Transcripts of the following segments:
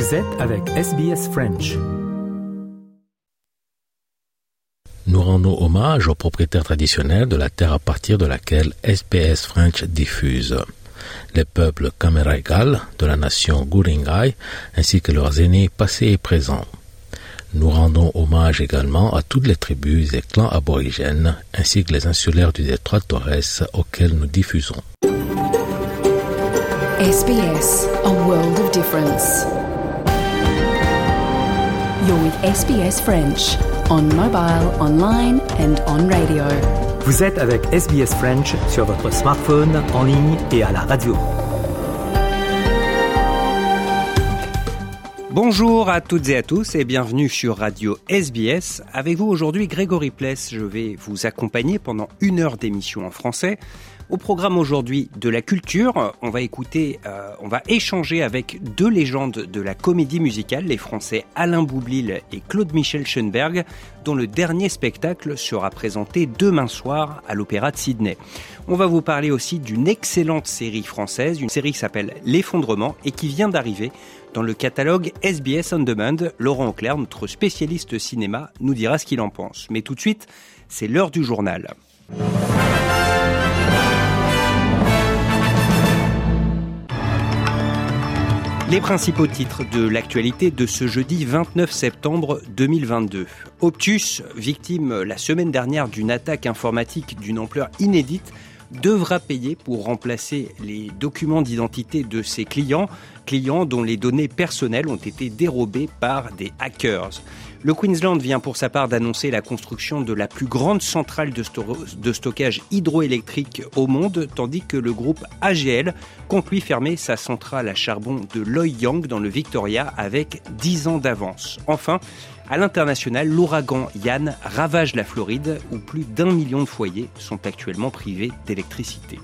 Vous êtes avec SBS French. Nous rendons hommage aux propriétaires traditionnels de la terre à partir de laquelle SBS French diffuse. Les peuples Kameraigal de la nation Guringai ainsi que leurs aînés passés et présents. Nous rendons hommage également à toutes les tribus et clans aborigènes ainsi que les insulaires du détroit Torres auxquels nous diffusons. SBS, a world of difference. You're with SBS French on mobile, online and on radio. Vous êtes avec SBS French sur votre smartphone, en ligne et à la radio. Bonjour à toutes et à tous et bienvenue sur Radio SBS. Avec vous aujourd'hui Grégory Pless, je vais vous accompagner pendant une heure d'émission en français. Au programme aujourd'hui de la culture, on va écouter, euh, on va échanger avec deux légendes de la comédie musicale, les Français Alain Boublil et Claude Michel Schoenberg, dont le dernier spectacle sera présenté demain soir à l'Opéra de Sydney. On va vous parler aussi d'une excellente série française, une série qui s'appelle L'effondrement et qui vient d'arriver dans le catalogue SBS On Demand. Laurent Auclair, notre spécialiste cinéma, nous dira ce qu'il en pense. Mais tout de suite, c'est l'heure du journal. Les principaux titres de l'actualité de ce jeudi 29 septembre 2022. Optus, victime la semaine dernière d'une attaque informatique d'une ampleur inédite, devra payer pour remplacer les documents d'identité de ses clients, clients dont les données personnelles ont été dérobées par des hackers. Le Queensland vient pour sa part d'annoncer la construction de la plus grande centrale de, stockage hydroélectrique au monde, tandis que le groupe AGL compte lui fermer sa centrale à charbon de Loy Yang dans le Victoria avec 10 ans d'avance. Enfin, à l'international, l'ouragan Yann ravage la Floride où plus d'un million de foyers sont actuellement privés d'électricité.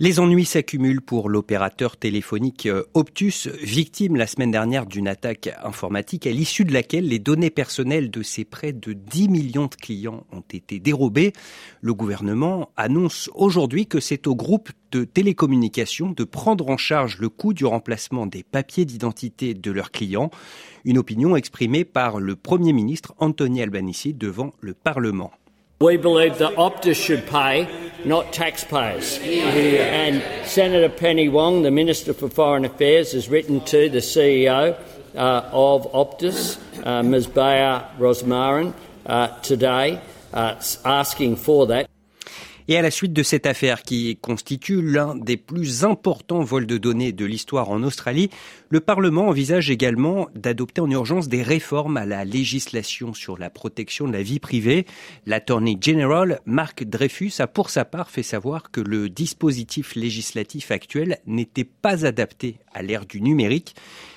Les ennuis s'accumulent pour l'opérateur téléphonique euh, Optus, victime la semaine dernière d'une attaque informatique à l'issue de laquelle les données personnelles de ses près de 10 millions de clients ont été dérobées. Le gouvernement annonce aujourd'hui que c'est au groupe de télécommunications de prendre en charge le coût du remplacement des papiers d'identité de leurs clients, une opinion exprimée par le Premier ministre Anthony Albanese devant le Parlement. We believe that Optus should pay, not taxpayers. And Senator Penny Wong, the Minister for Foreign Affairs, has written to the CEO uh, of Optus, uh, Ms. Bayer Rosmarin, uh, today, uh, asking for that. Et à la suite de cette affaire qui constitue l'un des plus importants vols de données de l'histoire en Australie, le Parlement envisage également d'adopter en urgence des réformes à la législation sur la protection de la vie privée. L'Attorney General, Marc Dreyfus, a pour sa part fait savoir que le dispositif législatif actuel n'était pas adapté à l'ère du numérique.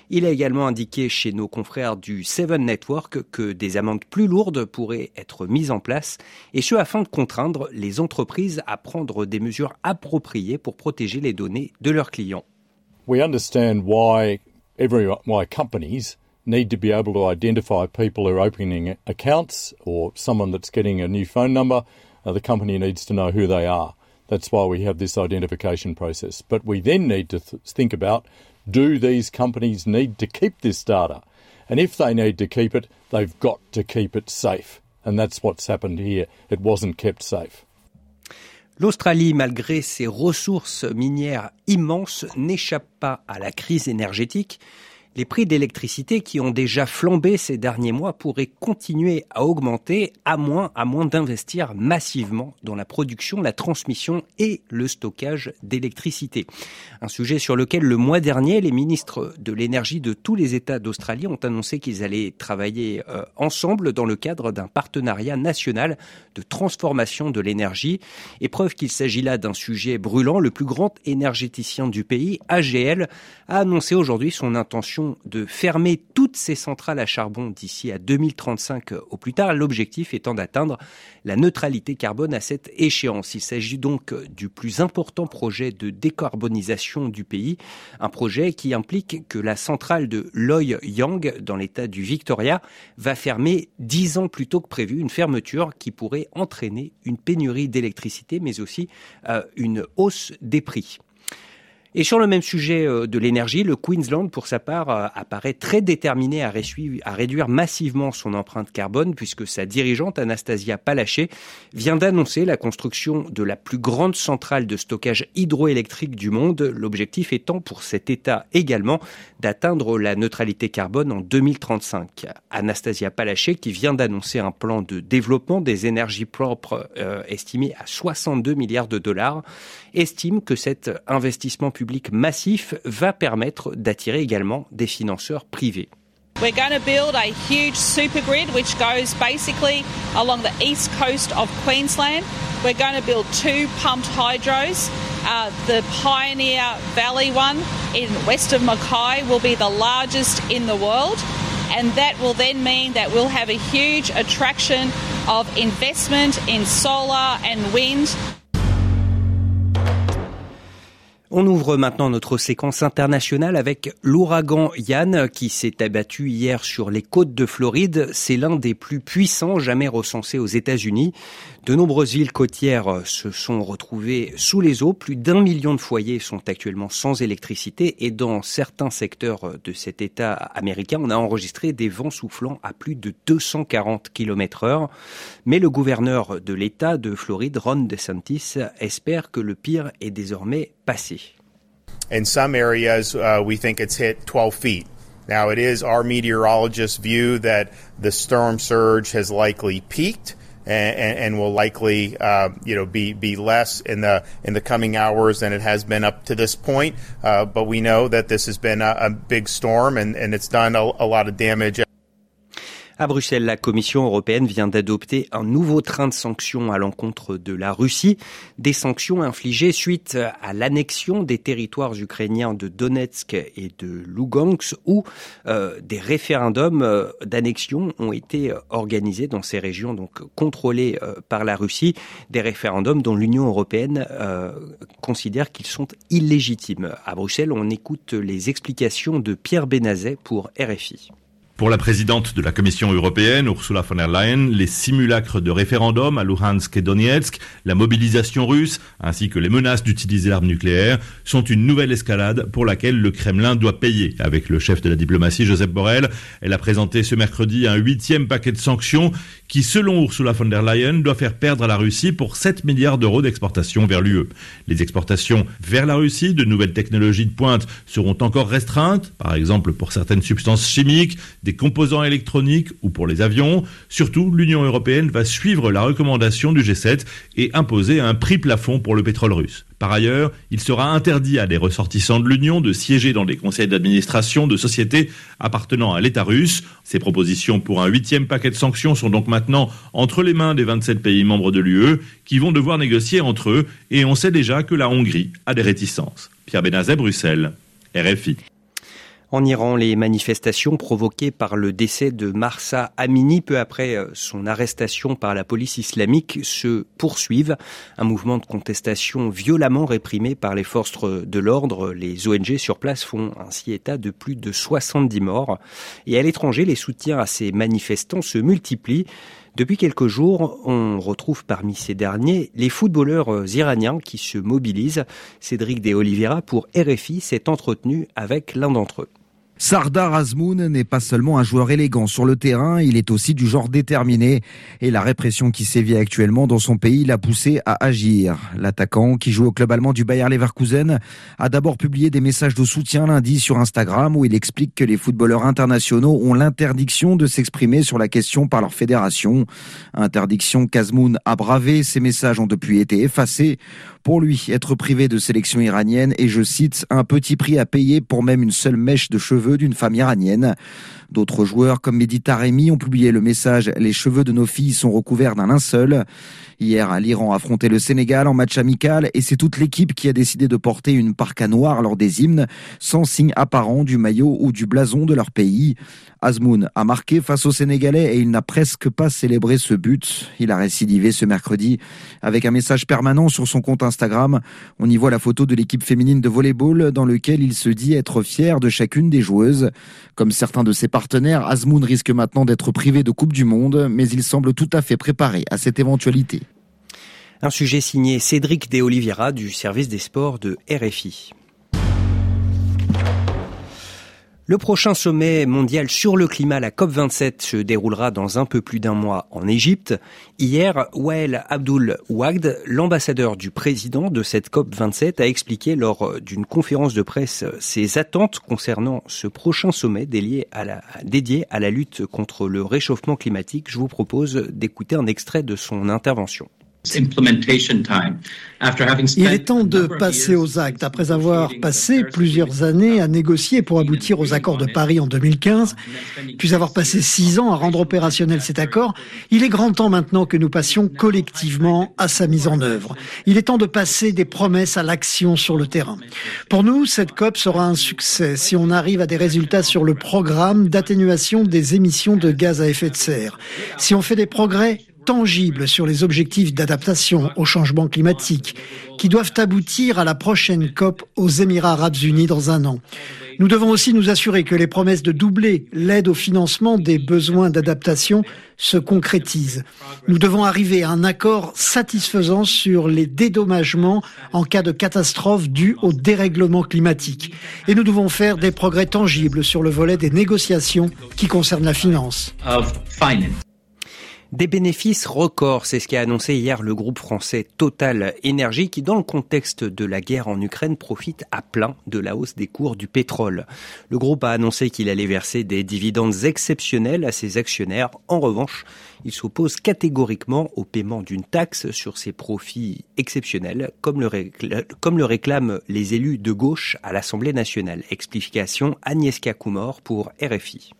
Il a également indiqué chez nos confrères du Seven Network que des amendes plus lourdes pourraient être mises en place, et ce afin de contraindre les entreprises à prendre des mesures appropriées pour protéger les données de leurs clients. We understand why every why companies need to be able to identify people who are opening accounts or someone that's getting a new phone number. Uh, the company needs to know who they are. That's why we have this identification process. But we then need to th- think about do these companies need to keep this data? And if they need to keep it, they've got to keep it safe. And that's what's happened here. It wasn't kept safe. L'Australie, malgré ses ressources minières immenses, n'échappe pas à la crise énergétique. Les prix d'électricité qui ont déjà flambé ces derniers mois pourraient continuer à augmenter à moins, à moins d'investir massivement dans la production, la transmission et le stockage d'électricité. Un sujet sur lequel le mois dernier, les ministres de l'énergie de tous les États d'Australie ont annoncé qu'ils allaient travailler euh, ensemble dans le cadre d'un partenariat national de transformation de l'énergie. Et preuve qu'il s'agit là d'un sujet brûlant, le plus grand énergéticien du pays, AGL, a annoncé aujourd'hui son intention de fermer toutes ces centrales à charbon d'ici à 2035 au plus tard, l'objectif étant d'atteindre la neutralité carbone à cette échéance. Il s'agit donc du plus important projet de décarbonisation du pays, un projet qui implique que la centrale de Loy Yang dans l'état du Victoria va fermer dix ans plus tôt que prévu, une fermeture qui pourrait entraîner une pénurie d'électricité mais aussi euh, une hausse des prix. Et sur le même sujet euh, de l'énergie, le Queensland, pour sa part, euh, apparaît très déterminé à, réduire massivement son empreinte carbone, puisque sa dirigeante, Anastasia Palaché, vient d'annoncer la construction de la plus grande centrale de stockage hydroélectrique du monde, l'objectif étant pour cet État également d'atteindre la neutralité carbone en 2035. Anastasia Palaché, qui vient d'annoncer un plan de développement des énergies propres euh, estimé à 62 milliards de dollars, estime que cet investissement public massif va permettre d'attirer également des financeurs privés. We're going to build a huge super grid which goes basically along the east coast of Queensland. We're going to build two pumped hydros. Uh, the Pioneer Valley one in west of Mackay will be the largest in the world, and that will then mean that we'll have a huge attraction of investment in solar and wind. On ouvre maintenant notre séquence internationale avec l'ouragan Yann qui s'est abattu hier sur les côtes de Floride. C'est l'un des plus puissants jamais recensés aux États-Unis. De nombreuses villes côtières se sont retrouvées sous les eaux. Plus d'un million de foyers sont actuellement sans électricité et dans certains secteurs de cet État américain, on a enregistré des vents soufflant à plus de 240 km heure. Mais le gouverneur de l'État de Floride, Ron DeSantis, espère que le pire est désormais passé. In some areas, uh, we think it's hit 12 feet. Now, it is our meteorologists' view that the storm surge has likely peaked. And, and, will likely, uh, you know, be be less in the in the coming hours than it has been up to this point. Uh, but we know that this has been a, a big storm, and, and it's done a, a lot of damage. À Bruxelles, la Commission européenne vient d'adopter un nouveau train de sanctions à l'encontre de la Russie, des sanctions infligées suite à l'annexion des territoires ukrainiens de Donetsk et de Lugansk, où euh, des référendums euh, d'annexion ont été organisés dans ces régions donc contrôlées euh, par la Russie, des référendums dont l'Union européenne considère qu'ils sont illégitimes. À Bruxelles, on écoute les explications de Pierre Benazet pour RFI. Pour la présidente de la Commission européenne, Ursula von der Leyen, les simulacres de référendum à Luhansk et Donetsk, la mobilisation russe, ainsi que les menaces d'utiliser l'arme nucléaire sont une nouvelle escalade pour laquelle le Kremlin doit payer. Avec le chef de la diplomatie, Joseph Borrell, elle a présenté ce mercredi un huitième paquet de sanctions qui, selon Ursula von der Leyen, doit faire perdre à la Russie pour 7 milliards d'euros d'exportation vers l'UE. Les exportations vers la Russie de nouvelles technologies de pointe seront encore restreintes, par exemple pour certaines substances chimiques, des composants électroniques ou pour les avions. Surtout, l'Union européenne va suivre la recommandation du G7 et imposer un prix plafond pour le pétrole russe. Par ailleurs, il sera interdit à des ressortissants de l'Union de siéger dans des conseils d'administration de sociétés appartenant à l'État russe. Ces propositions pour un huitième paquet de sanctions sont donc maintenant entre les mains des 27 pays membres de l'UE qui vont devoir négocier entre eux et on sait déjà que la Hongrie a des réticences. Pierre Benazet, Bruxelles, RFI. En Iran, les manifestations provoquées par le décès de Marsa Amini peu après euh, son arrestation par la police islamique se poursuivent. Un mouvement de contestation violemment réprimé par les forces de l'ordre. Les ONG sur place font ainsi état de plus de 70 morts. Et à l'étranger, les soutiens à ces manifestants se multiplient. Depuis quelques jours, on retrouve parmi ces derniers les footballeurs euh, iraniens qui se mobilisent. Cédric De Oliveira pour RFI s'est entretenu avec l'un d'entre eux. Sardar Azmoun n'est pas seulement un joueur élégant sur le terrain, il est aussi du genre déterminé et la répression qui sévit actuellement dans son pays l'a poussé à agir. L'attaquant qui joue au club allemand du Bayer Leverkusen a d'abord publié des messages de soutien lundi sur Instagram où il explique que les footballeurs internationaux ont l'interdiction de s'exprimer sur la question par leur fédération. Interdiction qu'Azmoun a bravé, ces messages ont depuis été effacés. Pour lui, être privé de sélection iranienne est, je cite, un petit prix à payer pour même une seule mèche de cheveux d'une femme iranienne. D'autres joueurs comme Mehdi Taremi ont publié le message Les cheveux de nos filles sont recouverts d'un linceul. Hier, l'Iran a affronté le Sénégal en match amical et c'est toute l'équipe qui a décidé de porter une parka noire lors des hymnes, sans signe apparent du maillot ou du blason de leur pays. Azmoun a marqué face aux Sénégalais et il n'a presque pas célébré ce but. Il a récidivé ce mercredi avec un message permanent sur son compte Instagram. On y voit la photo de l'équipe féminine de volleyball dans lequel il se dit être fier de chacune des joueuses. Comme certains de ses partenaires, Azmoun risque maintenant d'être privé de Coupe du Monde, mais il semble tout à fait préparé à cette éventualité. Un sujet signé Cédric De Oliveira du service des sports de RFI. Le prochain sommet mondial sur le climat, la COP27, se déroulera dans un peu plus d'un mois en Égypte. Hier, Wael Abdul Wagd, l'ambassadeur du président de cette COP27, a expliqué lors d'une conférence de presse ses attentes concernant ce prochain sommet dédié à la, dédié à la lutte contre le réchauffement climatique. Je vous propose d'écouter un extrait de son intervention. Il est temps de passer aux actes. Après avoir passé plusieurs années à négocier pour aboutir aux accords de Paris en 2015, puis avoir passé six ans à rendre opérationnel cet accord, il est grand temps maintenant que nous passions collectivement à sa mise en œuvre. Il est temps de passer des promesses à l'action sur le terrain. Pour nous, cette COP sera un succès si on arrive à des résultats sur le programme d'atténuation des émissions de gaz à effet de serre. Si on fait des progrès tangibles sur les objectifs d'adaptation au changement climatique qui doivent aboutir à la prochaine COP aux Émirats arabes unis dans un an. Nous devons aussi nous assurer que les promesses de doubler l'aide au financement des besoins d'adaptation se concrétisent. Nous devons arriver à un accord satisfaisant sur les dédommagements en cas de catastrophe due au dérèglement climatique. Et nous devons faire des progrès tangibles sur le volet des négociations qui concernent la finance. Des bénéfices records, c'est ce qu'a annoncé hier le groupe français Total Énergie qui, dans le contexte de la guerre en Ukraine, profite à plein de la hausse des cours du pétrole. Le groupe a annoncé qu'il allait verser des dividendes exceptionnels à ses actionnaires. En revanche, il s'oppose catégoriquement au paiement d'une taxe sur ses profits exceptionnels, comme le, réclament les élus de gauche à l'Assemblée nationale. Explication Agnieszka Koumor pour RFI.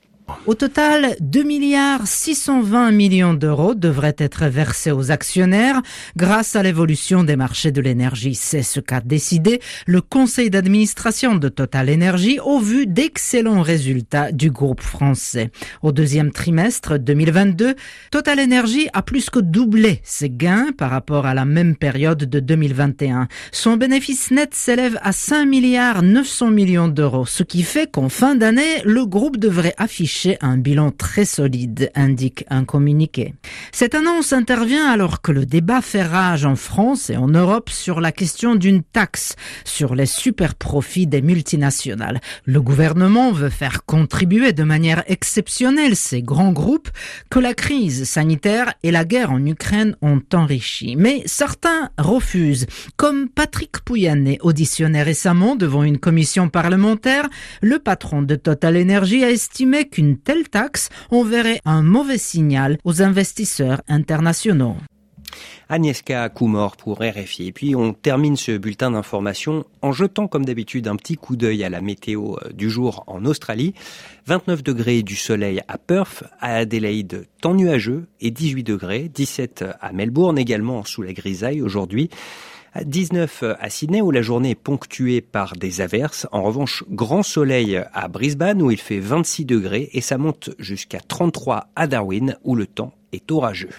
Au total, 2 milliards 620 millions d'euros devraient être versés aux actionnaires grâce à l'évolution des marchés de l'énergie. C'est ce qu'a décidé le conseil d'administration de Total Energy au vu d'excellents résultats du groupe français. Au deuxième trimestre 2022, Total Energy a plus que doublé ses gains par rapport à la même période de 2021. Son bénéfice net s'élève à 5 milliards 900 millions d'euros, ce qui fait qu'en fin d'année, le groupe devrait afficher un bilan très solide, indique un communiqué. Cette annonce intervient alors que le débat fait rage en France et en Europe sur la question d'une taxe sur les super profits des multinationales. Le gouvernement veut faire contribuer de manière exceptionnelle ces grands groupes que la crise sanitaire et la guerre en Ukraine ont enrichi. Mais certains refusent, comme Patrick Pouyanné, auditionné récemment devant une commission parlementaire, le patron de Total Energy a estimé qu'une une telle taxe enverrait un mauvais signal aux investisseurs internationaux. Agnieszka Koumor pour RFI. Et puis on termine ce bulletin d'information en jetant comme d'habitude un petit coup d'œil à la météo euh, du jour en Australie. 29 degrés du soleil à Perth, à Adélaïde temps nuageux et 18 degrés, 17 à Melbourne également sous la grisaille aujourd'hui. 19 à Sydney où la journée est ponctuée par des averses. En revanche, grand soleil à Brisbane où il fait 26 degrés et ça monte jusqu'à 33 à Darwin où le temps est orageux.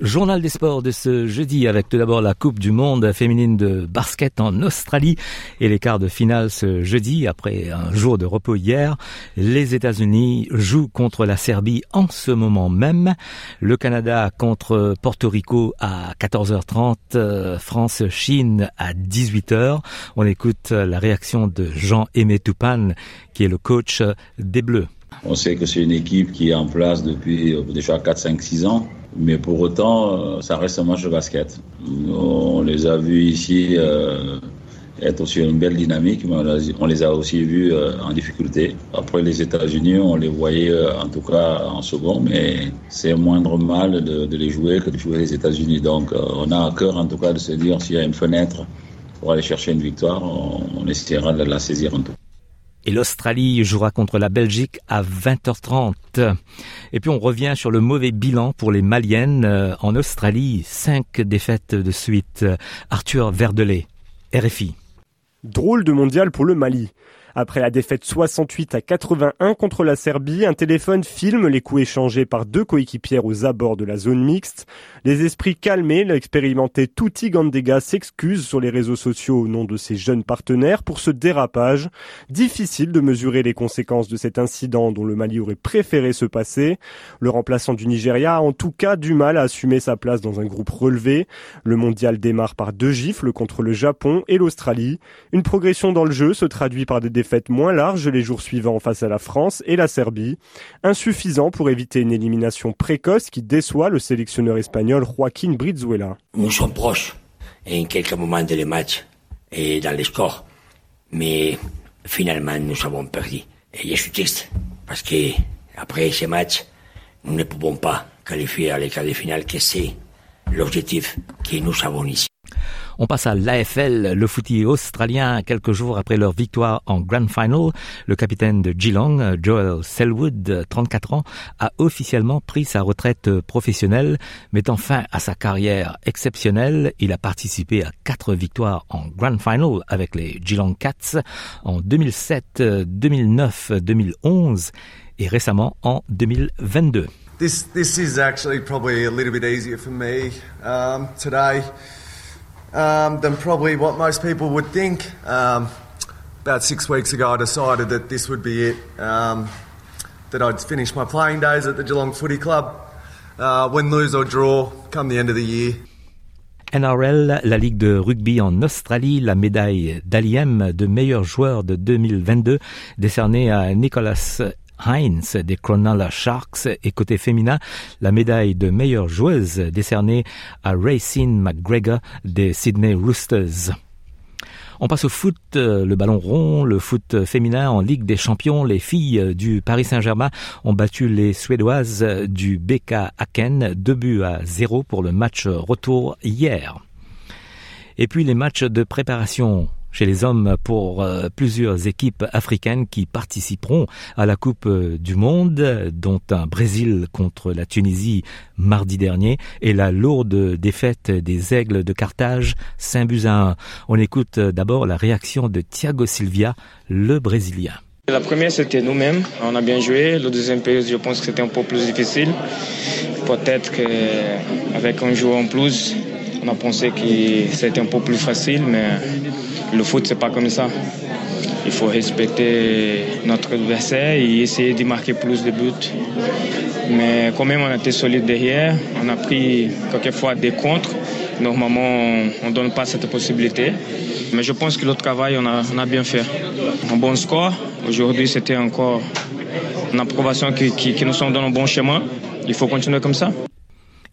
Journal des sports de ce jeudi avec tout d'abord la Coupe du Monde féminine de basket en Australie et les quarts de finale ce jeudi après un jour de repos hier. Les États-Unis jouent contre la Serbie en ce moment même. Le Canada contre Porto Rico à 14h30. Euh, France-Chine à 18h. On écoute la réaction de Jean-Aimé Toupane qui est le coach des Bleus. On sait que c'est une équipe qui est en place depuis euh, déjà 4, 5, 6 ans Mais pour autant, ça reste un match de basket. On les a vus ici être sur une belle dynamique, mais on les a aussi vus en difficulté. Après les États-Unis, on les voyait en tout cas en second, mais c'est moindre mal de, de, les jouer que de jouer les États-Unis. Donc on a à cœur en tout cas de se dire s'il y a une fenêtre pour aller chercher une victoire, on, on essaiera de la saisir en tout. Et l'Australie jouera contre la Belgique à 20h30. Et puis on revient sur le mauvais bilan pour les Maliennes en Australie. Cinq défaites de suite. Arthur Verdelet, RFI. Drôle de mondial pour le Mali. Après la défaite 68 à 81 contre la Serbie, un téléphone filme les coups échangés par deux coéquipières aux abords de la zone mixte. Les esprits calmés, l'expérimenté Tuti Gandega s'excuse sur les réseaux sociaux au nom de ses jeunes partenaires pour ce dérapage. Difficile de mesurer les conséquences de cet incident dont le Mali aurait préféré se passer. Le remplaçant du Nigeria a en tout cas du mal à assumer sa place dans un groupe relevé. Le mondial démarre par deux gifles contre le Japon et l'Australie. Une progression dans le jeu se traduit par des défaites moins larges les jours suivants face à la France et la Serbie. Insuffisant pour éviter une élimination précoce qui déçoit le sélectionneur espagnol Joaquín Brizuela. Nous sommes proches en quelques moments de les matchs et dans les scores, mais finalement nous avons perdu. Et je suis triste parce que après ces matchs, nous ne pouvons pas qualifier à l'écart de finale que c'est l'objectif que nous avons ici. On passe à l'AFL, le footy australien, quelques jours après leur victoire en Grand Final. Le capitaine de Geelong, Joel Selwood, 34 ans, a officiellement pris sa retraite professionnelle, mettant fin à sa carrière exceptionnelle. Il a participé à quatre victoires en Grand Final avec les Geelong Cats en 2007, 2009, 2011 et récemment en 2022. This, this is actually probably a little bit easier for me um, today. Um, than probably what most people would think. Um, about six weeks ago, I decided that this would be it. Um, that I'd finish my playing days at the Geelong Footy Club. Uh, win, lose or draw, come the end of the year. NRL, la Ligue de rugby en Australie, la médaille d'Aliem de meilleur joueur de 2022 décernée à Nicholas Heinz des Cronulla Sharks et côté féminin, la médaille de meilleure joueuse décernée à Racine McGregor des Sydney Roosters. On passe au foot, le ballon rond, le foot féminin en Ligue des Champions. Les filles du Paris Saint-Germain ont battu les Suédoises du BK Aken, 2 buts à 0 pour le match retour hier. Et puis les matchs de préparation chez les hommes pour euh, plusieurs équipes africaines qui participeront à la Coupe du Monde, dont un Brésil contre la Tunisie mardi dernier et la lourde défaite des Aigles de Carthage, 5 buts à 1. On écoute d'abord la réaction de Thiago Silvia, le Brésilien. La première, c'était nous-mêmes. On a bien joué. Le deuxième je pense que c'était un peu plus difficile. Peut-être qu'avec un joueur en plus, on a pensé que c'était un peu plus facile, mais le foot, c'est pas comme ça. Il faut respecter notre adversaire et essayer de marquer plus de buts. Mais quand même, on a été solide derrière. On a pris quelquefois des contres. Normalement, on ne donne pas cette possibilité. Mais je pense que le travail, on a, on a bien fait. Un bon score. Aujourd'hui, c'était encore une approbation qui, qui, qui nous sommes dans le bon chemin. Il faut continuer comme ça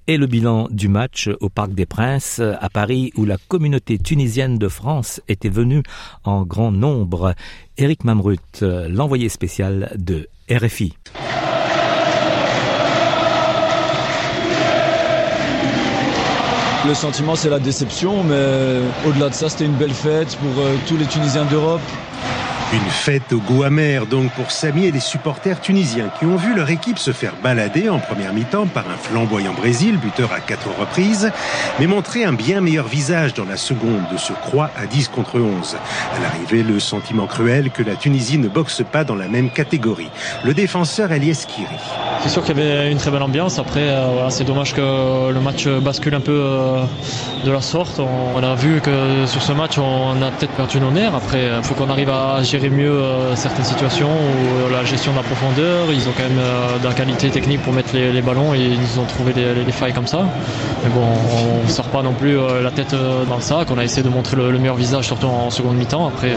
et le bilan du match au Parc des Princes à Paris où la communauté tunisienne de France était venue en grand nombre. Éric Mamrut, l'envoyé spécial de RFI. Le sentiment, c'est la déception, mais au-delà de ça, c'était une belle fête pour tous les Tunisiens d'Europe. Une fête au goût amer donc pour Samy et les supporters tunisiens qui ont vu leur équipe se faire balader en première mi-temps par un flamboyant Brésil, buteur à quatre reprises, mais montrer un bien meilleur visage dans la seconde de ce croix à 10 contre 11. À l'arrivée, le sentiment cruel que la Tunisie ne boxe pas dans la même catégorie. Le défenseur Elias Kiri. C'est sûr qu'il y avait une très belle ambiance. Après, euh, c'est dommage que le match bascule un peu euh, de la sorte. On, on, a vu que sur ce match, on a peut-être perdu nos nerfs. Après, il faut qu'on arrive à gérer mieux euh, certaines situations où la gestion de la profondeur, ils ont quand même euh, de la qualité technique pour mettre les, les ballons et ils ont trouvé des, failles comme ça. Mais bon, on ne sort pas non plus euh, la tête dans le sac. On a essayé de montrer le, le meilleur visage, surtout en seconde mi-temps. Après,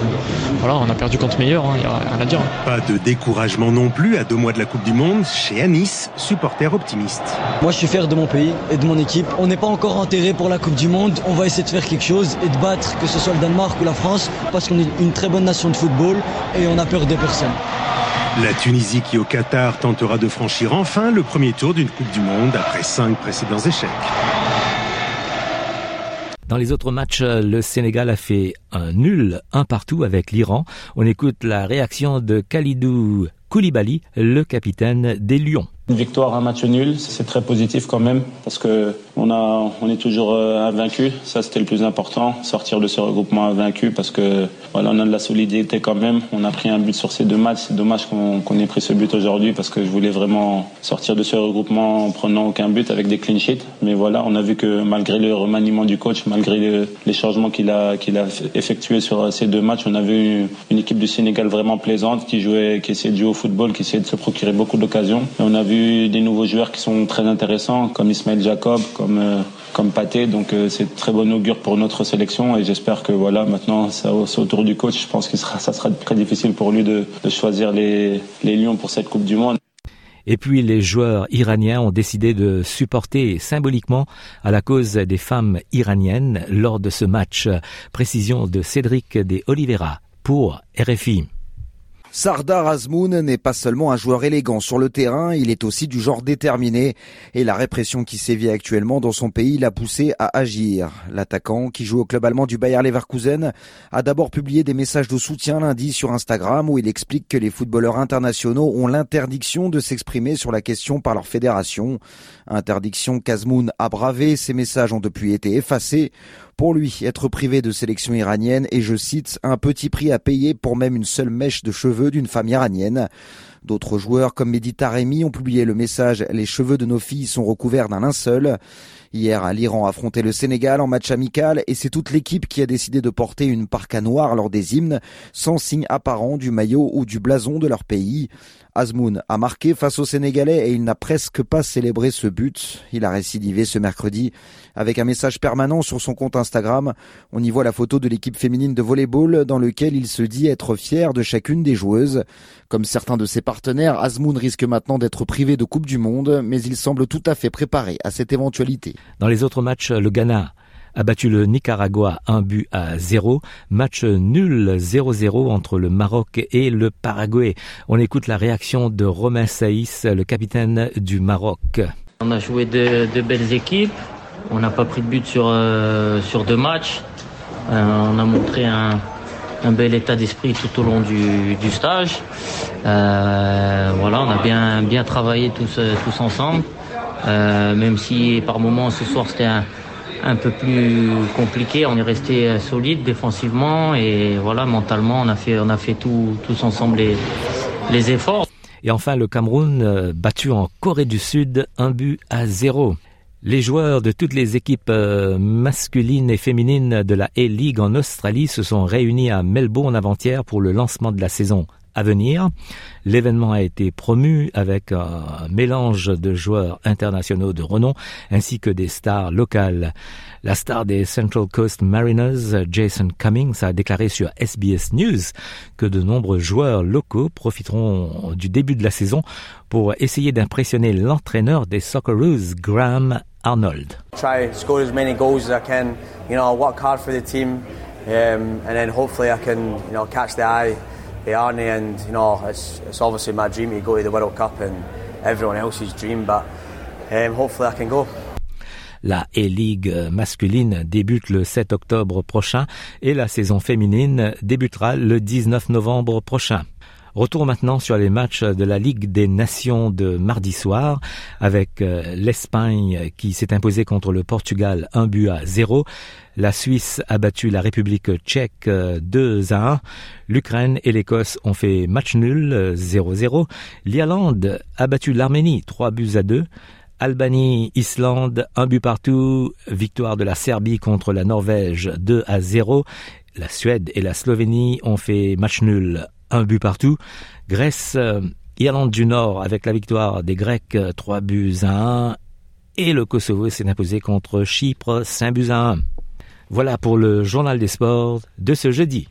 voilà, on a perdu contre meilleur, il hein, n'y a rien à dire. Pas de découragement non plus à deux mois de la Coupe du Monde chez Anis, supporter optimiste. Moi je suis fier de mon pays et de mon équipe. On n'est pas encore enterré pour la Coupe du Monde. On va essayer de faire quelque chose et de battre, que ce soit le Danemark ou la France, parce qu'on est une très bonne nation de football et on a peur de personne. La Tunisie qui au Qatar tentera de franchir enfin le premier tour d'une Coupe du Monde après cinq précédents échecs. Dans les autres matchs, le Sénégal a fait un nul, un partout avec l'Iran. On écoute la réaction de Khalidou Koulibaly, le capitaine des Lions. Une victoire, un match nul, c'est très positif quand même parce que on a, on est toujours euh, invaincu. Ça, c'était le plus important, sortir de ce regroupement invaincu parce que voilà, on a de la solidité quand même. On a pris un but sur ces deux matchs. C'est dommage qu'on ait pris ce but aujourd'hui parce que je voulais vraiment sortir de ce regroupement en prenant aucun but avec des clean sheets. Mais voilà, on a vu que malgré le remaniement du coach, malgré les changements qu'il a, qu'il a effectués sur ces deux matchs, on a vu une équipe du Sénégal vraiment plaisante qui jouait, qui essayait de jouer au football, qui essayait de se procurer beaucoup d'occasions. On a vu des nouveaux joueurs qui sont très intéressants, comme Ismaël Jacob, comme euh, comme Pathé. Donc euh, c'est très bon augure pour notre sélection et j'espère que voilà maintenant c'est au tour du coach. Je pense que ça sera très difficile pour lui de, de choisir les, les Lions pour cette Coupe du Monde. Et puis les joueurs iraniens ont décidé de supporter symboliquement à la cause des femmes iraniennes lors de ce match. Précision de Cédric de Oliveira pour RFI. Sardar Azmoun n'est pas seulement un joueur élégant sur le terrain, il est aussi du genre déterminé et la répression qui sévit actuellement dans son pays l'a poussé à agir. L'attaquant, qui joue au club allemand du Bayer Leverkusen, a d'abord publié des messages de soutien lundi sur Instagram où il explique que les footballeurs internationaux ont l'interdiction de s'exprimer sur la question par leur fédération. Interdiction qu'Azmoun a bravée, ces messages ont depuis été effacés. Pour lui, être privé de sélection iranienne est, je cite, un petit prix à payer pour même une seule mèche de cheveux d'une femme iranienne. D'autres joueurs comme Mehdi Taremi ont publié le message Les cheveux de nos filles sont recouverts d'un linceul. Hier, l'Iran a affronté le Sénégal en match amical et c'est toute l'équipe qui a décidé de porter une parka noire lors des hymnes, sans signe apparent du maillot ou du blason de leur pays. Azmoun a marqué face aux Sénégalais et il n'a presque pas célébré ce but. Il a récidivé ce mercredi avec un message permanent sur son compte Instagram. On y voit la photo de l'équipe féminine de volleyball dans lequel il se dit être fier de chacune des joueuses. Comme certains de ses partenaires, Azmoun risque maintenant d'être privé de Coupe du Monde, mais il semble tout à fait préparé à cette éventualité. Dans les autres matchs, le Ghana a battu le Nicaragua un but à zéro. Match nul 0-0 entre le Maroc et le Paraguay. On écoute la réaction de Romain Saïs, le capitaine du Maroc. On a joué de, belles équipes. On n'a pas pris de but sur, euh, deux matchs. Euh, on a montré un, bel état d'esprit tout au long du, stage. Euh, voilà, on a bien, bien travaillé tous, tous ensemble. Même si par moments ce soir c'était un, un peu plus compliqué. On est resté euh, solide défensivement et voilà, mentalement, on a fait, on a fait tout, tous ensemble les, les efforts. Et enfin, le Cameroun euh, battu en Corée du Sud, un but à zéro. Les joueurs de toutes les équipes euh, masculines et féminines de la A-League en Australie se sont réunis à Melbourne avant-hier pour le lancement de la saison à venir. L'événement a été promu avec un mélange de joueurs internationaux de renom ainsi que des stars locales. La star des Central Coast Mariners, Jason Cummings, a déclaré sur SBS News que de nombreux joueurs locaux profiteront du début de la saison pour essayer d'impressionner l'entraîneur des Socceroos, Graham Arnold. Try score as many goals as I can, you know, work hard for the team, um, and then hopefully I can, you know, catch the eye hey Arnie, and you know it's, it's obviously my dream to go to the World Cup and everyone else's dream, but um, hopefully I can go. La A-League masculine débute le 7 octobre prochain et la saison féminine débutera le 19 novembre prochain. Retour maintenant sur les matchs de la Ligue des Nations de mardi soir avec euh, l'Espagne qui s'est imposée contre le Portugal un but à zéro. La Suisse a battu la République tchèque 2 euh, à 1. L'Ukraine et l'Écosse ont fait match nul 0-0. L'Irlande a battu l'Arménie 3 buts à 2. Albanie, Islande, un but partout. Victoire de la Serbie contre la Norvège 2 à 0. La Suède et la Slovénie ont fait match nul un but partout. Grèce, euh, Irlande du Nord avec la victoire des Grecs, 3 euh, buts à 1. Et le Kosovo s'est imposé contre Chypre, 5 buts à 1. Voilà pour le journal des sports de ce jeudi.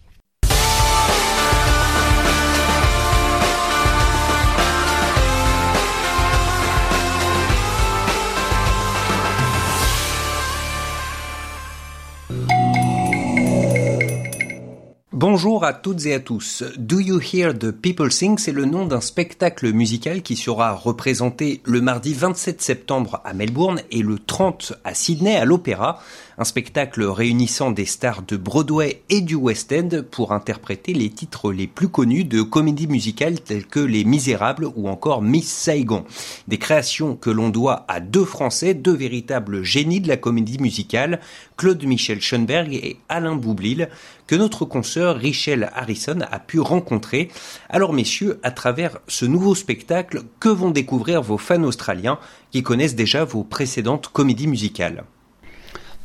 Bonjour à toutes et à tous. Do You Hear the People Sing C'est le nom d'un spectacle musical qui sera représenté le mardi 27 septembre à Melbourne et le 30 à Sydney à l'Opéra. Un spectacle réunissant des stars de Broadway et du West End pour interpréter les titres les plus connus de comédies musicales telles que Les Misérables ou encore Miss Saigon. Des créations que l'on doit à deux Français, deux véritables génies de la comédie musicale, Claude Michel Schoenberg et Alain Boublil, que notre consoeur Richelle Harrison a pu rencontrer. Alors messieurs, à travers ce nouveau spectacle, que vont découvrir vos fans australiens qui connaissent déjà vos précédentes comédies musicales?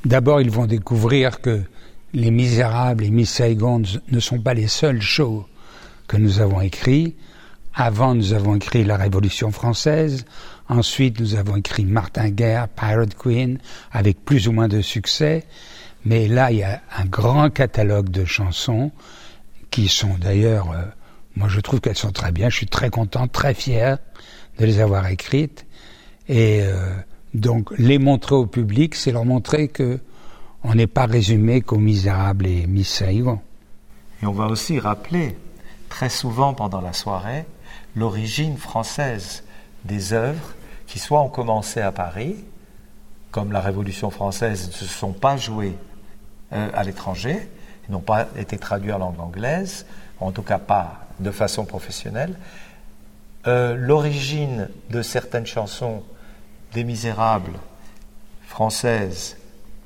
D'abord, ils vont découvrir que Les Misérables et Miss Saigon ne sont pas les seuls shows que nous avons écrits. Avant, nous avons écrit La Révolution française. Ensuite, nous avons écrit Martin Guerre, Pirate Queen, avec plus ou moins de succès. Mais là, il y a un grand catalogue de chansons qui sont d'ailleurs, euh, moi je trouve qu'elles sont très bien. Je suis très content, très fier de les avoir écrites. Et euh, donc les montrer au public, c'est leur montrer que on n'est pas résumé qu'aux Misérables et Saigon. Et on va aussi rappeler très souvent pendant la soirée l'origine française des œuvres qui soit ont commencé à Paris, comme la Révolution française, ne se sont pas jouées euh, à l'étranger, n'ont pas été traduits en langue anglaise, en tout cas pas de façon professionnelle. Euh, l'origine de certaines chansons des Misérables françaises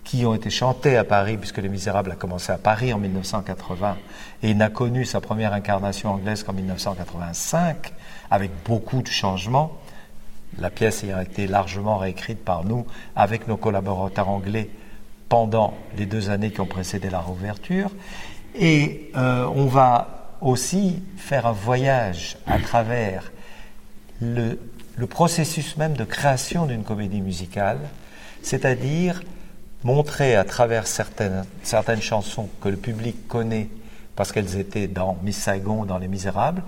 qui ont été chantées à Paris, puisque Les Misérables a commencé à Paris en 1980 et n'a connu sa première incarnation anglaise qu'en 1985, avec beaucoup de changements, la pièce ayant été largement réécrite par nous avec nos collaborateurs anglais pendant les deux années qui ont précédé la réouverture. Et euh, on va aussi faire un voyage à travers le le processus même de création d'une comédie musicale, c'est-à-dire montrer à travers certaines, chansons que le public connaît parce qu'elles étaient dans Miss Saigon dans Les Misérables,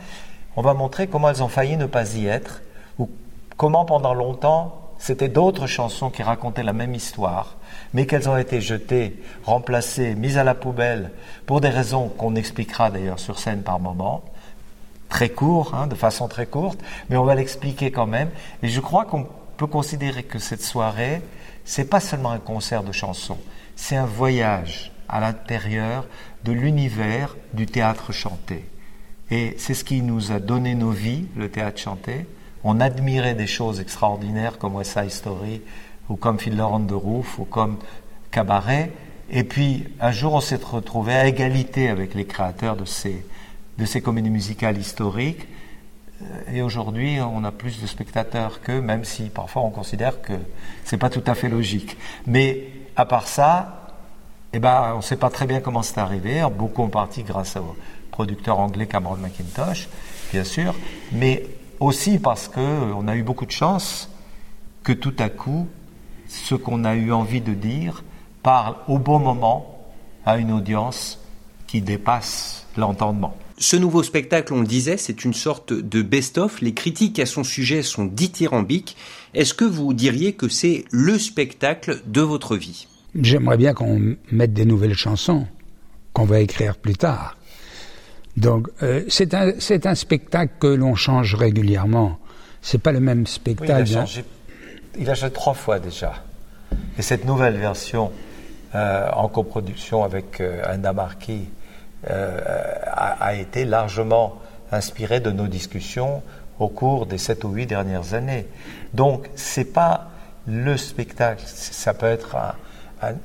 on va montrer comment elles ont failli ne pas y être, ou comment pendant longtemps c'était d'autres chansons qui racontaient la même histoire, mais qu'elles ont été jetées, remplacées, mises à la poubelle, pour des raisons qu'on expliquera d'ailleurs sur scène par moment, très court, hein, de façon très courte, mais on va l'expliquer quand même. Et je crois qu'on peut considérer que cette soirée, c'est pas seulement un concert de chansons, c'est un voyage à l'intérieur de l'univers du théâtre chanté. Et c'est ce qui nous a donné nos vies, le théâtre chanté. On admirait des choses extraordinaires comme West Side Story, ou comme Fiddler on the Roof, ou comme Cabaret. Et puis, un jour, on s'est retrouvé à égalité avec les créateurs de ces, de ces comédies musicales historiques. Euh, et aujourd'hui, on a plus de spectateurs qu'eux, même si parfois on considère que c'est pas tout à fait logique. Mais à part ça, eh ben, on ne sait pas très bien comment c'est arrivé. Beaucoup en partie grâce au producteur anglais Cameron McIntosh, bien sûr, mais aussi parce qu'on a eu beaucoup de chance que tout à coup, ce qu'on a eu envie de dire parle au bon moment à une audience qui dépasse l'entendement. Ce nouveau spectacle, on le disait, c'est une sorte de best-of. Les critiques à son sujet sont dithyrambiques. Est-ce que vous diriez que c'est le spectacle de votre vie? J'aimerais bien qu'on mette des nouvelles chansons qu'on va écrire plus tard. Donc, euh, c'est un, un, spectacle que l'on change régulièrement. C'est pas le même spectacle. il, a changé, il a changé trois fois déjà. Et cette nouvelle version, euh, en coproduction avec euh, Anna Marquis, euh, a, été largement inspiré de nos discussions au cours des sept ou huit dernières années. Donc, c'est pas le spectacle, ça peut être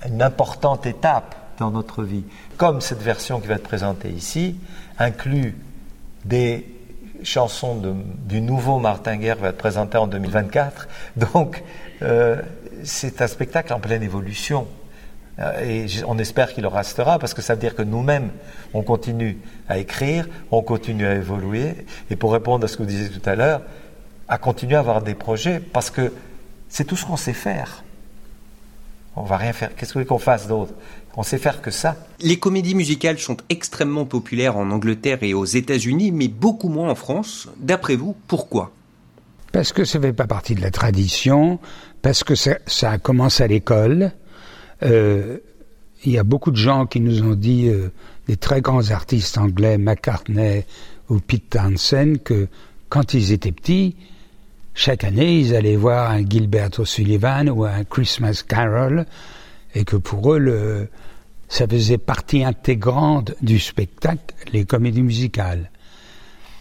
une importante étape dans notre vie. Comme cette version qui va être présentée ici inclut des chansons du nouveau Martin Guerre va être présenté en 2024. Donc, euh, c'est un spectacle en pleine évolution. Euh, et on espère qu'il le restera parce que ça veut dire que nous-mêmes, on continue à écrire, on continue à évoluer. Et pour répondre à ce que vous disiez tout à l'heure, à continuer à avoir des projets parce que c'est tout ce qu'on sait faire. On va rien faire. Qu'est-ce que vous voulez qu'on fasse d'autre? On sait faire que ça. Les comédies musicales sont extrêmement populaires en Angleterre et aux États-Unis, mais beaucoup moins en France. D'après vous, pourquoi? Parce que ça ne fait pas partie de la tradition, parce que ça, ça commence à l'école, euh, il y a beaucoup de gens qui nous ont dit, euh, des très grands artistes anglais, McCartney ou Pete Townsend, que quand ils étaient petits, chaque année, ils allaient voir un Gilbert O'Sullivan ou un Christmas Carol, et que pour eux, ça faisait partie intégrante du spectacle, les comédies musicales.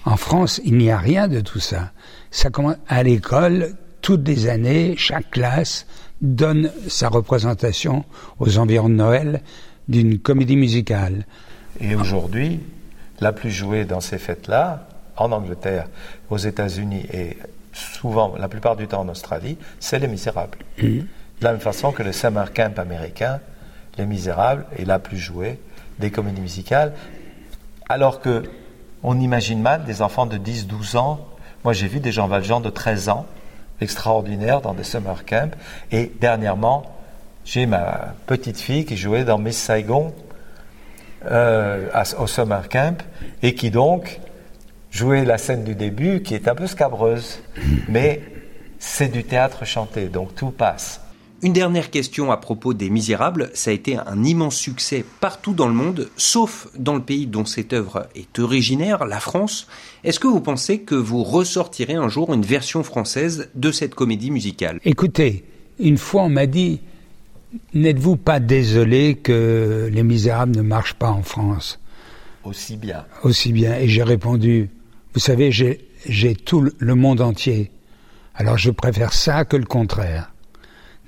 En France, il n'y a rien de tout ça. Ça commence à l'école, toutes les années, chaque classe donne sa représentation aux environs de Noël d'une comédie musicale. Et aujourd'hui, la plus jouée dans ces fêtes-là, en Angleterre, aux États-Unis et souvent, la plupart du temps en Australie, c'est Les Misérables. Mmh. De la même façon que le Summer Camp américain, Les Misérables est la plus jouée des comédies musicales, alors que on imagine mal des enfants de 10-12 ans. Moi, j'ai vu des Jean Valjean de 13 ans, extraordinaires, dans des summer camps. Et dernièrement, j'ai ma petite fille qui jouait dans Miss Saigon euh, au summer camp et qui donc jouait la scène du début qui est un peu scabreuse. Mais c'est du théâtre chanté, donc tout passe. Une dernière question à propos des Misérables. Ça a été un immense succès partout dans le monde, sauf dans le pays dont cette œuvre est originaire, la France. Est-ce que vous pensez que vous ressortirez un jour une version française de cette comédie musicale? Écoutez, une fois on m'a dit N'êtes-vous pas désolé que Les Misérables ne marchent pas en France? Aussi bien. Aussi bien. Et j'ai répondu Vous savez, j'ai tout le monde entier. Alors je préfère ça que le contraire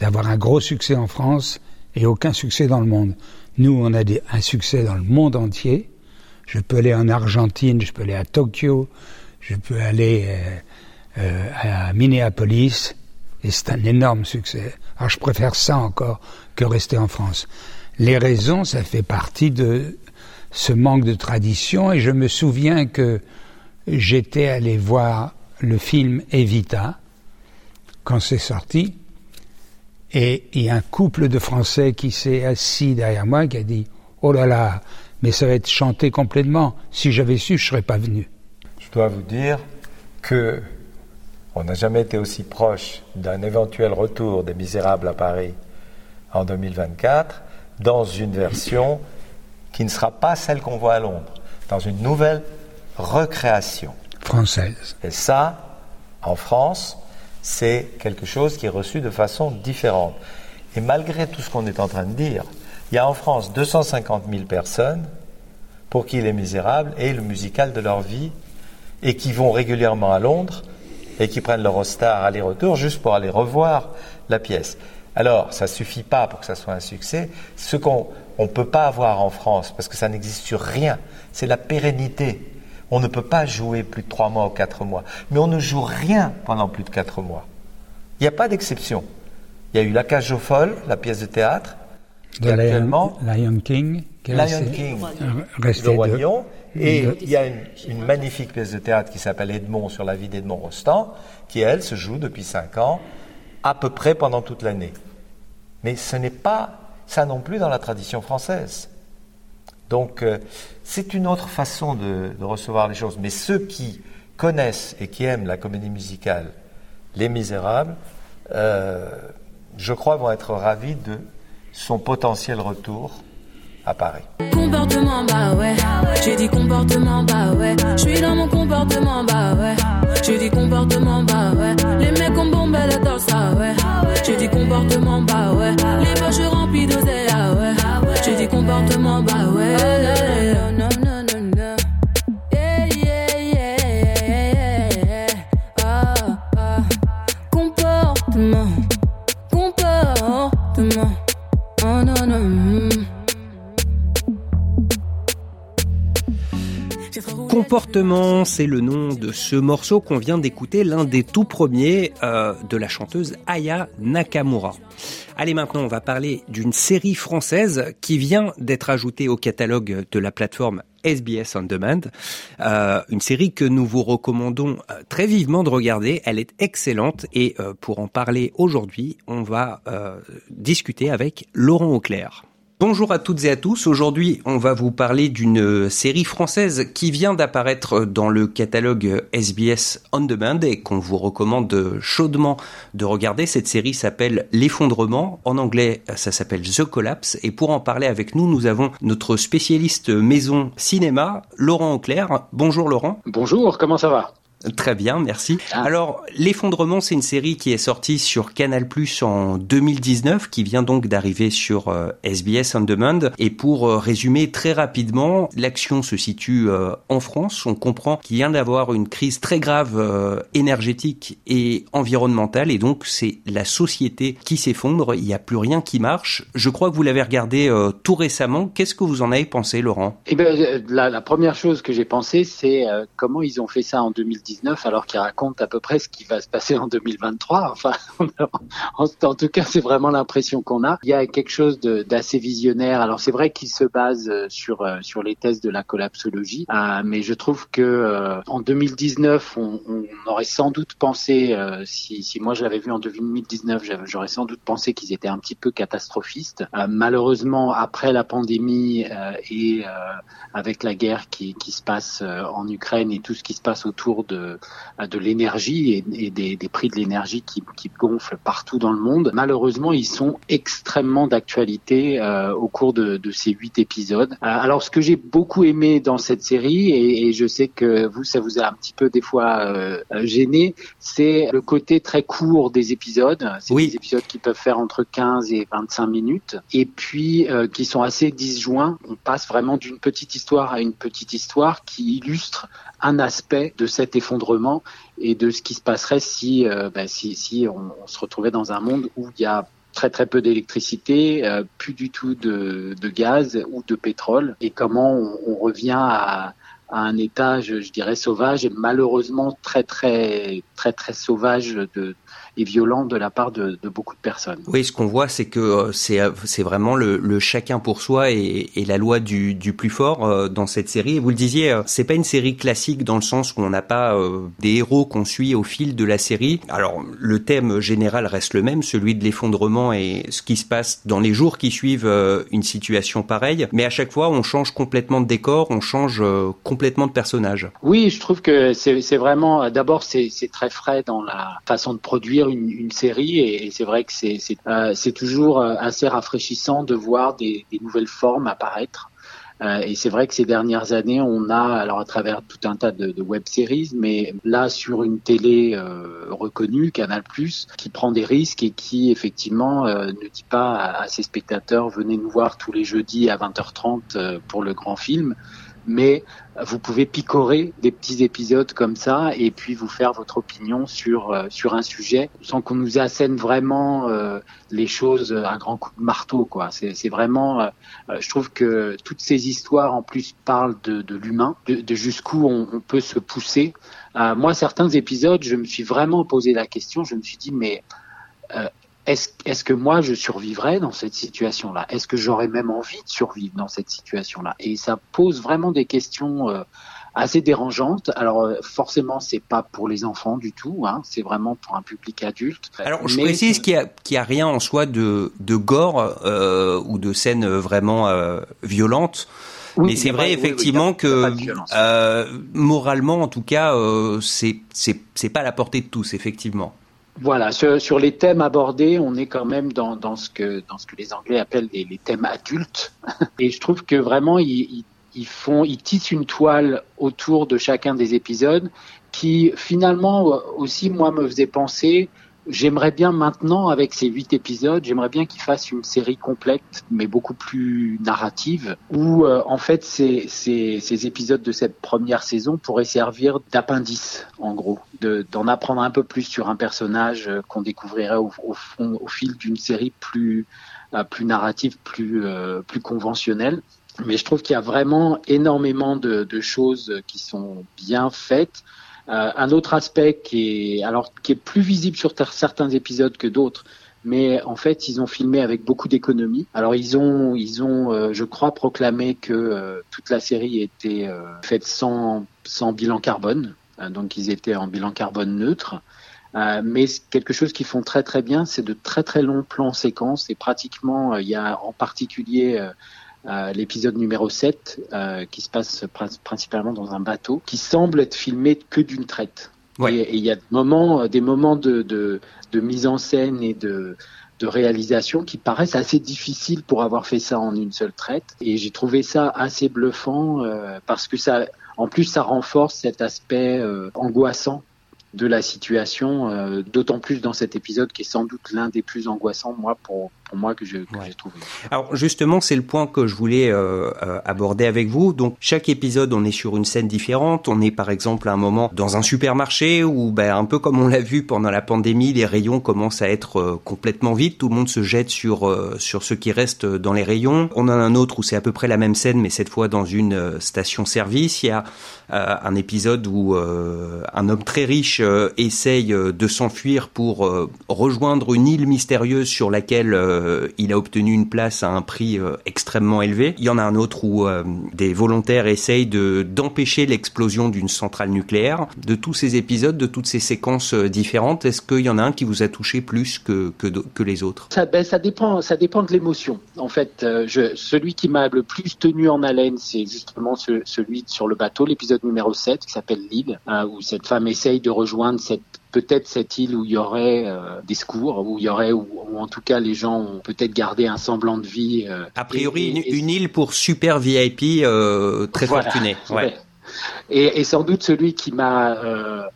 d'avoir un gros succès en France et aucun succès dans le monde. Nous, on a des, un succès dans le monde entier. Je peux aller en Argentine, je peux aller à Tokyo, je peux aller euh, euh, à Minneapolis, et c'est un énorme succès. Alors je préfère ça encore que rester en France. Les raisons, ça fait partie de ce manque de tradition, et je me souviens que j'étais allé voir le film Evita quand c'est sorti, et il y a un couple de Français qui s'est assis derrière moi qui a dit Oh là là, mais ça va être chanté complètement. Si j'avais su, je ne serais pas venu. Je dois vous dire que on n'a jamais été aussi proche d'un éventuel retour des Misérables à Paris en 2024 dans une version qui ne sera pas celle qu'on voit à Londres, dans une nouvelle recréation française. Et ça, en France, c'est quelque chose qui est reçu de façon différente. Et malgré tout ce qu'on est en train de dire, il y a en France 250 000 personnes pour qui Les Misérables est le musical de leur vie et qui vont régulièrement à Londres et qui prennent l'Eurostar aller-retour juste pour aller revoir la pièce. Alors, ça ne suffit pas pour que ça soit un succès. Ce qu'on ne peut pas avoir en France, parce que ça n'existe sur rien, c'est la pérennité. On ne peut pas jouer plus de trois mois ou quatre mois. Mais on ne joue rien pendant plus de quatre mois. Il n'y a pas d'exception. Il y a eu La Cage aux Folles, la pièce de théâtre, de actuellement Lion King, Lion King, le Roi Lion, et il y a une, une, magnifique pièce de théâtre qui s'appelle Edmond sur la vie d'Edmond Rostand, qui elle se joue depuis cinq ans, à peu près pendant toute l'année. Mais ce n'est pas ça non plus dans la tradition française. Donc, euh, c'est une autre façon de, recevoir les choses. Mais ceux qui connaissent et qui aiment la comédie musicale, Les Misérables, euh, je crois vont être ravis de son potentiel retour Comportement, bah ouais. J'ai dit comportement, bah ouais. Je suis dans mon comportement, bah ouais. J'ai dit comportement, bah ouais. Les mecs ont bombé la danse, ah ouais. J'ai dit comportement, bah ouais. Les poches remplies d'oseille, ah ouais. J'ai dit comportement, bah ouais. C'est le nom de ce morceau qu'on vient d'écouter, l'un des tout premiers euh, de la chanteuse Aya Nakamura. Allez maintenant, on va parler d'une série française qui vient d'être ajoutée au catalogue de la plateforme SBS On Demand. Euh, une série que nous vous recommandons euh, très vivement de regarder. Elle est excellente et pour en parler aujourd'hui, on va discuter avec Laurent Auclair. Bonjour à toutes et à tous. Aujourd'hui, on va vous parler d'une série française qui vient d'apparaître dans le catalogue SBS On Demand et qu'on vous recommande chaudement de regarder. Cette série s'appelle L'effondrement. En anglais, ça s'appelle The Collapse. Et pour en parler avec nous, nous avons notre spécialiste maison cinéma, Laurent Auclair. Bonjour Laurent. Bonjour, comment ça va? Très bien, merci. Ah. Alors, L'effondrement, c'est une série qui est sortie sur Canal Plus en 2019, qui vient donc d'arriver sur SBS euh, On Demand. Et pour euh, résumer très rapidement, l'action se situe euh, en France. On comprend qu'il vient d'avoir une crise très grave énergétique et environnementale, et donc c'est la société qui s'effondre. Il n'y a plus rien qui marche. Je crois que vous l'avez regardé tout récemment. Qu'est-ce que vous en avez pensé, Laurent? Eh ben, la, la, première chose que j'ai pensé, c'est comment ils ont fait ça en 2019 alors qu'il raconte à peu près ce qui va se passer en 2023. Enfin, en, tout cas, c'est vraiment l'impression qu'on a. Il y a quelque chose d'assez visionnaire. Alors c'est vrai qu'il se base euh, sur euh, sur les tests de la collapsologie, euh, mais je trouve que en 2019, on, aurait sans doute pensé, si, moi je l'avais vu en 2019, j'aurais sans doute pensé qu'ils étaient un petit peu catastrophistes. malheureusement, après la pandémie et avec la guerre qui se passe en Ukraine et tout ce qui se passe autour de euh, de, l'énergie et, des, prix de l'énergie qui, qui, gonflent partout dans le monde. Malheureusement, ils sont extrêmement d'actualité euh, au cours de, ces huit épisodes. Euh, alors, ce que j'ai beaucoup aimé dans cette série, et, je sais que vous, ça vous a un petit peu des fois gêné, c'est le côté très court des épisodes. C'est des épisodes qui peuvent faire entre 15 et 25 minutes, et puis qui sont assez disjoints. On passe vraiment d'une petite histoire à une petite histoire qui illustre un aspect de cet effondrement et de ce qui se passerait si, euh, ben, si, si on, se retrouvait dans un monde où il y a très très peu d'électricité, euh, plus du tout de, de, gaz ou de pétrole, et comment on, revient à, un état, je, je, dirais, sauvage et malheureusement très très très très sauvage de, et violent de la part de, de beaucoup de personnes. Oui, ce qu'on voit, c'est que euh, c'est euh, c'est vraiment le, le, chacun pour soi et, et la loi du, du, plus fort euh, dans cette série. Et vous le disiez, c'est pas une série classique dans le sens où on n'a pas des héros qu'on suit au fil de la série. Alors le thème général reste le même, celui de l'effondrement et ce qui se passe dans les jours qui suivent une situation pareille. Mais à chaque fois, on change complètement de décor, on change complètement de personnage. Oui, je trouve que c'est vraiment, d'abord, c'est très frais dans la façon de produire une, série et, c'est vrai que c'est euh, toujours euh, assez rafraîchissant de voir des, nouvelles formes apparaître. Euh, et c'est vrai que ces dernières années, on a, alors à travers tout un tas de, web-séries, mais là sur une télé reconnue, Canal+, qui prend des risques et qui effectivement ne dit pas à, ses spectateurs venez nous voir tous les jeudis à 20h30 pour le grand film, mais vous pouvez picorer des petits épisodes comme ça et puis vous faire votre opinion sur euh, sur un sujet sans qu'on nous assène vraiment euh, les choses à grand coup de marteau quoi. C'est vraiment, euh, je trouve que toutes ces histoires en plus parlent de, l'humain, de, jusqu'où on, peut se pousser. moi, certains épisodes, je me suis vraiment posé la question. Je me suis dit mais est-ce que moi je survivrais dans cette situation-là? Est-ce que j'aurais même envie de survivre dans cette situation-là? Et ça pose vraiment des questions euh, assez dérangeantes. Alors euh, forcément, c'est pas pour les enfants du tout, hein, c'est vraiment pour un public adulte. Alors je précise qu'il n'y a, a, rien en soi de, de gore euh, ou de scènes vraiment euh, violentes. mais c'est vrai effectivement que moralement, en tout cas, c'est c'est pas à la portée de tous, effectivement. Voilà, sur, les thèmes abordés, on est quand même dans, ce, que, les Anglais appellent les, thèmes adultes. Et je trouve que vraiment, ils, ils tissent une toile autour de chacun des épisodes qui, finalement, aussi, moi, me faisait penser J'aimerais bien maintenant, avec ces huit épisodes, j'aimerais bien qu'ils fassent une série complète, mais beaucoup plus narrative, où euh, en fait ces, épisodes de cette première saison pourraient servir d'appendice, en gros, d'en apprendre un peu plus sur un personnage euh, qu'on découvrirait au, fil d'une série plus, euh, narrative, plus, conventionnelle. Mais je trouve qu'il y a vraiment énormément de, choses qui sont bien faites un autre aspect qui est, alors, qui est plus visible sur certains épisodes que d'autres, mais en fait, ils ont filmé avec beaucoup d'économie. Alors, ils ont, ils ont, euh, je crois, proclamé que euh, toute la série était faite sans, sans bilan carbone. donc, ils étaient en bilan carbone neutre. Euh, mais quelque chose qu'ils font très très bien, c'est de très très longs plans séquences et pratiquement euh, il y a en particulier euh, l'épisode numéro 7 qui se passe principalement dans un bateau qui semble être filmé que d'une traite. Et il y a des moments, des moments de, de, de mise en scène et de, de réalisation qui paraissent assez difficiles pour avoir fait ça en une seule traite. Et j'ai trouvé ça assez bluffant euh, parce que ça, en plus, ça renforce cet aspect euh, angoissant de la situation, euh, d'autant plus dans cet épisode qui est sans doute l'un des plus angoissants, moi, pour, pour moi, que j'ai trouvé. Alors justement, c'est le point que je voulais euh, euh, aborder avec vous. Donc chaque épisode, on est sur une scène différente. On est par exemple à un moment dans un supermarché où, ben, un peu comme on l'a vu pendant la pandémie, les rayons commencent à être complètement vides. Tout le monde se jette sur sur ce qui reste dans les rayons. On a un autre où c'est à peu près la même scène, mais cette fois dans une station-service. Il y a un épisode où un homme très riche euh, essaye euh, de s'enfuir pour euh, rejoindre une île mystérieuse sur laquelle il a obtenu une place à un prix extrêmement élevé. Il y en a un autre où des volontaires essayent de d'empêcher l'explosion d'une centrale nucléaire. De tous ces épisodes, de toutes ces séquences différentes, est-ce qu'il y en a un qui vous a touché plus que que, les autres? Ça, ben, ça dépend, ça dépend de l'émotion. En fait, celui qui m'a le plus tenu en haleine, c'est justement celui sur le bateau, l'épisode numéro 7 qui s'appelle l'île, où cette femme essaye de rejoindre cette peut-être cette île où il y aurait euh, des secours, où il y aurait, en tout cas les gens ont peut-être gardé un semblant de vie. Euh, a priori, une, île pour super VIP euh, très fortuné. Ouais. Et, et, sans doute celui qui m'a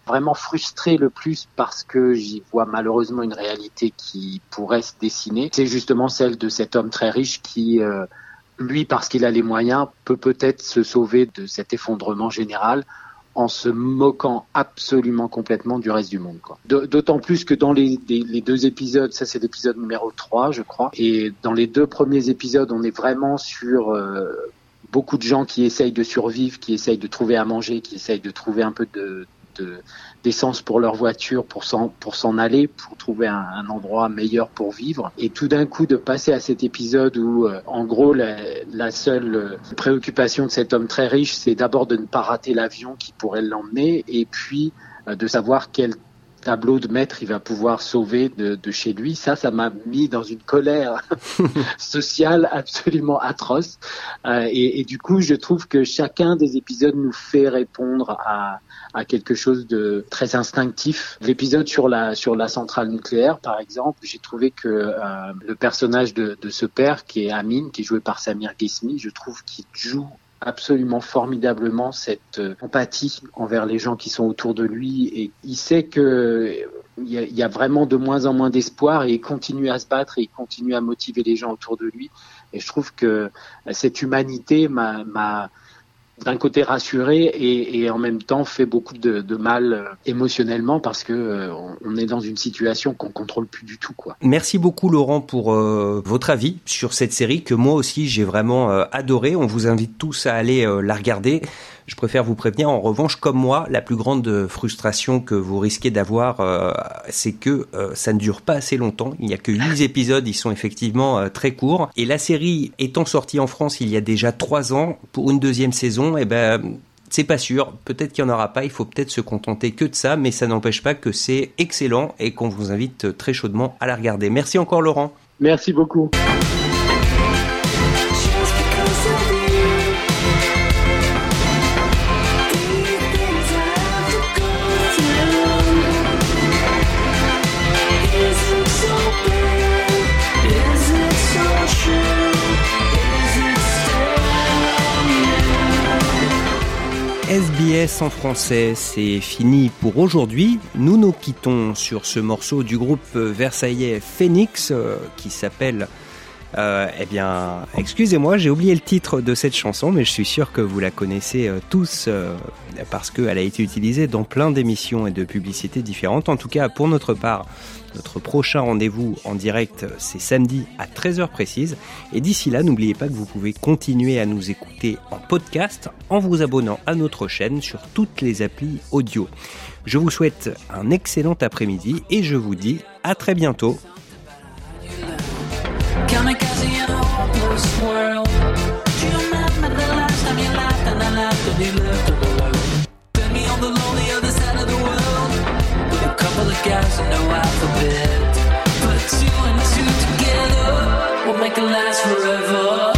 vraiment frustré le plus parce que j'y vois malheureusement une réalité qui pourrait se dessiner, c'est justement celle de cet homme très riche qui lui, parce qu'il a les moyens, peut peut-être se sauver de cet effondrement général en se moquant absolument complètement du reste du monde. D'autant plus que dans les, deux épisodes, ça c'est l'épisode numéro 3 je crois, et dans les deux premiers épisodes on est vraiment sur euh, beaucoup de gens qui essayent de survivre, qui essayent de trouver à manger, qui essayent de trouver un peu de, d'essence pour leur voiture pour s'en aller pour trouver un, endroit meilleur pour vivre. Et tout d'un coup de passer à cet épisode où euh, en gros la, la seule euh, préoccupation de cet homme très riche c'est d'abord de ne pas rater l'avion qui pourrait l'emmener et puis euh, de savoir quel tableau de maître il va pouvoir sauver de, de chez lui. Ça, ça m'a mis dans une colère sociale absolument atroce. Euh, et, et, du coup, je trouve que chacun des épisodes nous fait répondre à, à quelque chose de très instinctif. L'épisode sur la sur la centrale nucléaire, par exemple, j'ai trouvé que euh, le personnage de, de, ce père, qui est Amin, qui est joué par Samir Ghesmi, je trouve qu'il joue absolument formidablement cette euh, empathie envers les gens qui sont autour de lui. Et il sait que il y, a, vraiment de moins en moins d'espoir et il continue à se battre et il continue à motiver les gens autour de lui. Et je trouve que cette humanité m'a d'un côté rassuré et, en même temps fait beaucoup de, de mal euh, émotionnellement parce que euh, on est dans une situation qu'on contrôle plus du tout quoi. Merci beaucoup Laurent pour euh, votre avis sur cette série que moi aussi j'ai vraiment adoré. On vous invite tous à aller la regarder. Je préfère vous prévenir, en revanche, comme moi, la plus grande frustration que vous risquez d'avoir, euh, c'est que euh, ça ne dure pas assez longtemps. Il n'y a que 8 épisodes, ils sont effectivement euh, très courts. Et la série étant sortie en France il y a déjà 3 ans, pour une deuxième saison, eh ben, c'est pas sûr, peut-être qu'il n'y en aura pas, il faut peut-être se contenter que de ça, mais ça n'empêche pas que c'est excellent et qu'on vous invite très chaudement à la regarder. Merci encore Laurent. Merci beaucoup. SBS en français, c'est fini pour aujourd'hui. Nous nous quittons sur ce morceau du groupe versaillais Phoenix euh, qui s'appelle euh, eh bien, excusez-moi, j'ai oublié le titre de cette chanson, mais je suis sûr que vous la connaissez euh, tous euh, parce qu'elle a été utilisée dans plein d'émissions et de publicités différentes. En tout cas, pour notre part, notre prochain rendez-vous en direct, c'est samedi à 13h précise. Et d'ici là, n'oubliez pas que vous pouvez continuer à nous écouter en podcast en vous abonnant à notre chaîne sur toutes les applis audio. Je vous souhaite un excellent après-midi et je vous dis à très bientôt Kamikaze in a world. The last time you and I and you left me on the other side of the world with a couple of guys who know alphabet. Put two and two together, make last forever.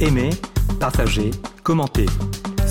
Aimez, partagez, commentez.